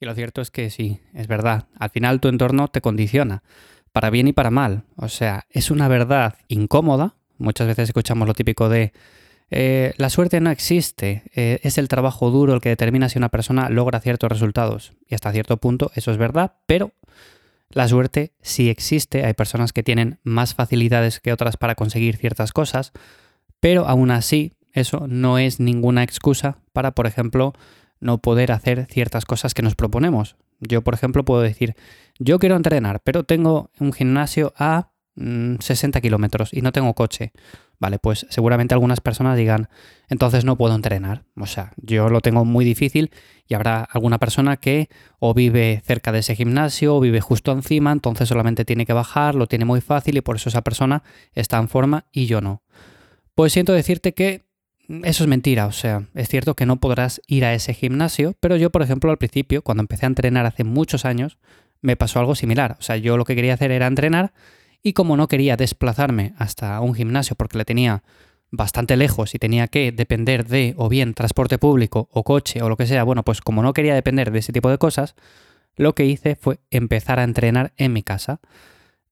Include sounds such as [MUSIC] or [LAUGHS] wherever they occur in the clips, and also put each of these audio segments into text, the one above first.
Y lo cierto es que sí, es verdad. Al final tu entorno te condiciona, para bien y para mal. O sea, es una verdad incómoda. Muchas veces escuchamos lo típico de eh, la suerte no existe, eh, es el trabajo duro el que determina si una persona logra ciertos resultados. Y hasta cierto punto eso es verdad, pero la suerte sí existe. Hay personas que tienen más facilidades que otras para conseguir ciertas cosas, pero aún así eso no es ninguna excusa para, por ejemplo, no poder hacer ciertas cosas que nos proponemos. Yo, por ejemplo, puedo decir, yo quiero entrenar, pero tengo un gimnasio a 60 mm, kilómetros y no tengo coche. Vale, pues seguramente algunas personas digan, entonces no puedo entrenar. O sea, yo lo tengo muy difícil y habrá alguna persona que o vive cerca de ese gimnasio o vive justo encima, entonces solamente tiene que bajar, lo tiene muy fácil y por eso esa persona está en forma y yo no. Pues siento decirte que eso es mentira, o sea, es cierto que no podrás ir a ese gimnasio, pero yo, por ejemplo, al principio, cuando empecé a entrenar hace muchos años, me pasó algo similar. O sea, yo lo que quería hacer era entrenar y como no quería desplazarme hasta un gimnasio porque le tenía bastante lejos y tenía que depender de o bien transporte público o coche o lo que sea, bueno, pues como no quería depender de ese tipo de cosas, lo que hice fue empezar a entrenar en mi casa.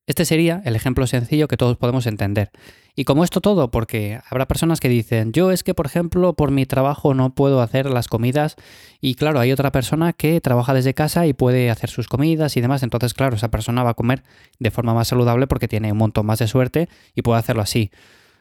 Este sería el ejemplo sencillo que todos podemos entender. Y como esto todo, porque habrá personas que dicen, yo es que, por ejemplo, por mi trabajo no puedo hacer las comidas y claro, hay otra persona que trabaja desde casa y puede hacer sus comidas y demás, entonces claro, esa persona va a comer de forma más saludable porque tiene un montón más de suerte y puede hacerlo así.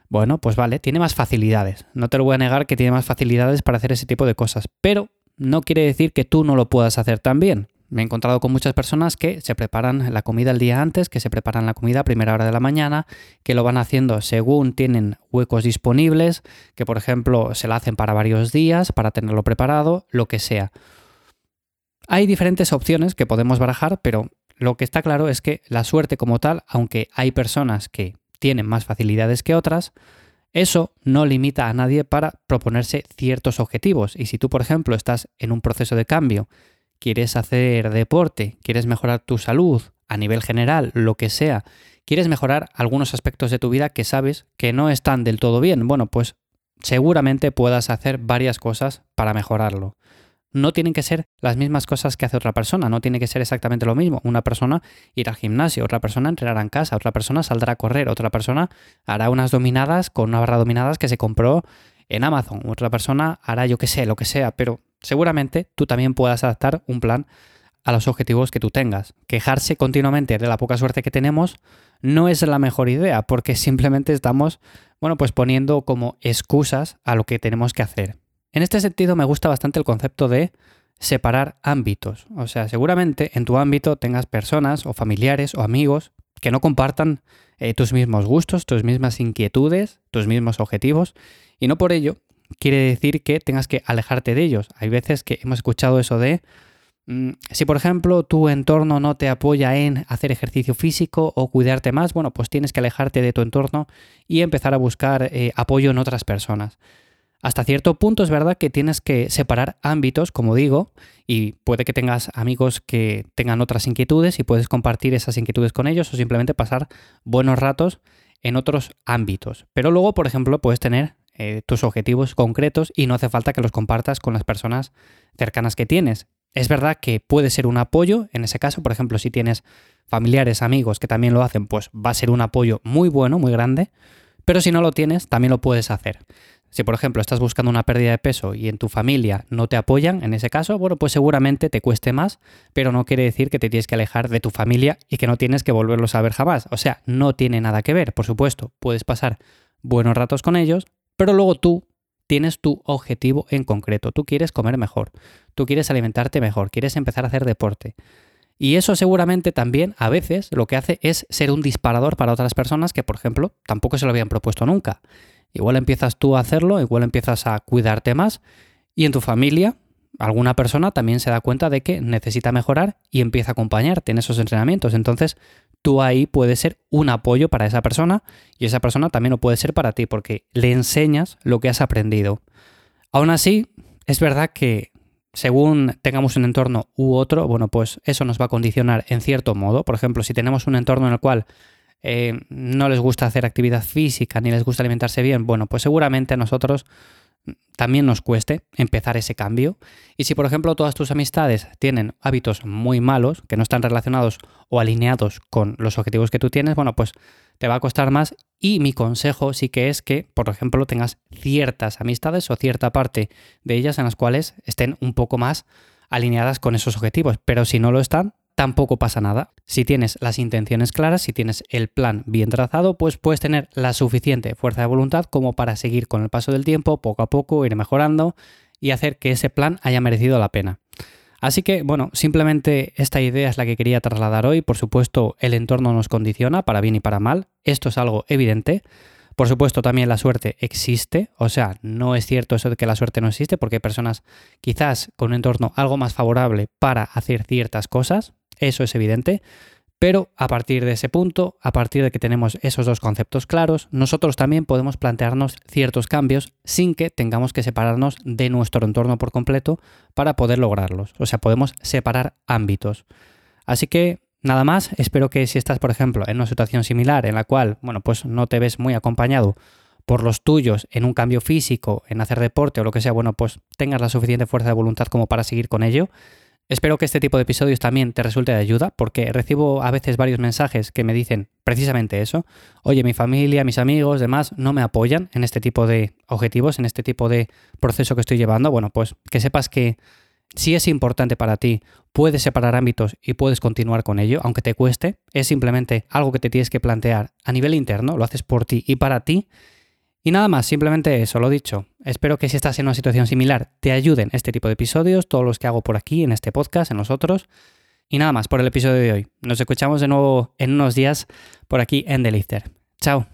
Bueno, pues vale, tiene más facilidades. No te lo voy a negar que tiene más facilidades para hacer ese tipo de cosas, pero no quiere decir que tú no lo puedas hacer también. Me he encontrado con muchas personas que se preparan la comida el día antes, que se preparan la comida a primera hora de la mañana, que lo van haciendo según tienen huecos disponibles, que por ejemplo se la hacen para varios días, para tenerlo preparado, lo que sea. Hay diferentes opciones que podemos barajar, pero lo que está claro es que la suerte como tal, aunque hay personas que tienen más facilidades que otras, eso no limita a nadie para proponerse ciertos objetivos. Y si tú, por ejemplo, estás en un proceso de cambio quieres hacer deporte, quieres mejorar tu salud a nivel general, lo que sea, quieres mejorar algunos aspectos de tu vida que sabes que no están del todo bien, bueno, pues seguramente puedas hacer varias cosas para mejorarlo. No tienen que ser las mismas cosas que hace otra persona, no tiene que ser exactamente lo mismo. Una persona irá al gimnasio, otra persona entrenará en casa, otra persona saldrá a correr, otra persona hará unas dominadas con una barra dominadas que se compró en Amazon, otra persona hará yo que sé, lo que sea, pero seguramente tú también puedas adaptar un plan a los objetivos que tú tengas. Quejarse continuamente de la poca suerte que tenemos no es la mejor idea porque [LAUGHS] simplemente estamos, bueno, pues poniendo como excusas a lo que tenemos que hacer. En este sentido me gusta bastante el concepto de separar ámbitos. O sea, seguramente en tu ámbito tengas personas o familiares o amigos que no compartan eh, tus mismos gustos, tus mismas inquietudes, tus mismos objetivos y no por ello quiere decir que tengas que alejarte de ellos. Hay veces que hemos escuchado eso de, mm, si por ejemplo tu entorno no te apoya en hacer ejercicio físico o cuidarte más, bueno, pues tienes que alejarte de tu entorno y empezar a buscar eh, apoyo en otras personas. Hasta cierto punto es verdad que tienes que separar ámbitos, como digo, y puede que tengas amigos que tengan otras inquietudes y puedes compartir esas inquietudes con ellos o simplemente pasar buenos ratos en otros ámbitos. Pero luego, por ejemplo, puedes tener eh, tus objetivos concretos y no hace falta que los compartas con las personas cercanas que tienes. Es verdad que puede ser un apoyo, en ese caso, por ejemplo, si tienes familiares, amigos que también lo hacen, pues va a ser un apoyo muy bueno, muy grande, pero si no lo tienes, también lo puedes hacer. Si, por ejemplo, estás buscando una pérdida de peso y en tu familia no te apoyan, en ese caso, bueno, pues seguramente te cueste más, pero no quiere decir que te tienes que alejar de tu familia y que no tienes que volverlos a ver jamás. O sea, no tiene nada que ver, por supuesto, puedes pasar buenos ratos con ellos, pero luego tú tienes tu objetivo en concreto. Tú quieres comer mejor, tú quieres alimentarte mejor, quieres empezar a hacer deporte. Y eso seguramente también a veces lo que hace es ser un disparador para otras personas que, por ejemplo, tampoco se lo habían propuesto nunca. Igual empiezas tú a hacerlo, igual empiezas a cuidarte más y en tu familia alguna persona también se da cuenta de que necesita mejorar y empieza a acompañarte en esos entrenamientos. Entonces tú ahí puedes ser un apoyo para esa persona y esa persona también lo puede ser para ti porque le enseñas lo que has aprendido. Aún así, es verdad que según tengamos un entorno u otro, bueno, pues eso nos va a condicionar en cierto modo. Por ejemplo, si tenemos un entorno en el cual eh, no les gusta hacer actividad física ni les gusta alimentarse bien, bueno, pues seguramente a nosotros también nos cueste empezar ese cambio. Y si, por ejemplo, todas tus amistades tienen hábitos muy malos, que no están relacionados o alineados con los objetivos que tú tienes, bueno, pues te va a costar más. Y mi consejo sí que es que, por ejemplo, tengas ciertas amistades o cierta parte de ellas en las cuales estén un poco más alineadas con esos objetivos. Pero si no lo están, tampoco pasa nada. Si tienes las intenciones claras, si tienes el plan bien trazado, pues puedes tener la suficiente fuerza de voluntad como para seguir con el paso del tiempo, poco a poco, ir mejorando y hacer que ese plan haya merecido la pena. Así que, bueno, simplemente esta idea es la que quería trasladar hoy. Por supuesto, el entorno nos condiciona para bien y para mal. Esto es algo evidente. Por supuesto, también la suerte existe, o sea, no es cierto eso de que la suerte no existe, porque hay personas quizás con un entorno algo más favorable para hacer ciertas cosas, eso es evidente, pero a partir de ese punto, a partir de que tenemos esos dos conceptos claros, nosotros también podemos plantearnos ciertos cambios sin que tengamos que separarnos de nuestro entorno por completo para poder lograrlos. O sea, podemos separar ámbitos. Así que nada más, espero que si estás, por ejemplo, en una situación similar en la cual, bueno, pues no te ves muy acompañado por los tuyos en un cambio físico, en hacer deporte o lo que sea, bueno, pues tengas la suficiente fuerza de voluntad como para seguir con ello Espero que este tipo de episodios también te resulte de ayuda, porque recibo a veces varios mensajes que me dicen precisamente eso. Oye, mi familia, mis amigos, demás, no me apoyan en este tipo de objetivos, en este tipo de proceso que estoy llevando. Bueno, pues que sepas que si es importante para ti, puedes separar ámbitos y puedes continuar con ello, aunque te cueste. Es simplemente algo que te tienes que plantear a nivel interno, lo haces por ti y para ti y nada más, simplemente eso, lo dicho. Espero que si estás en una situación similar te ayuden este tipo de episodios, todos los que hago por aquí, en este podcast, en los otros. Y nada más por el episodio de hoy. Nos escuchamos de nuevo en unos días por aquí en The Chao.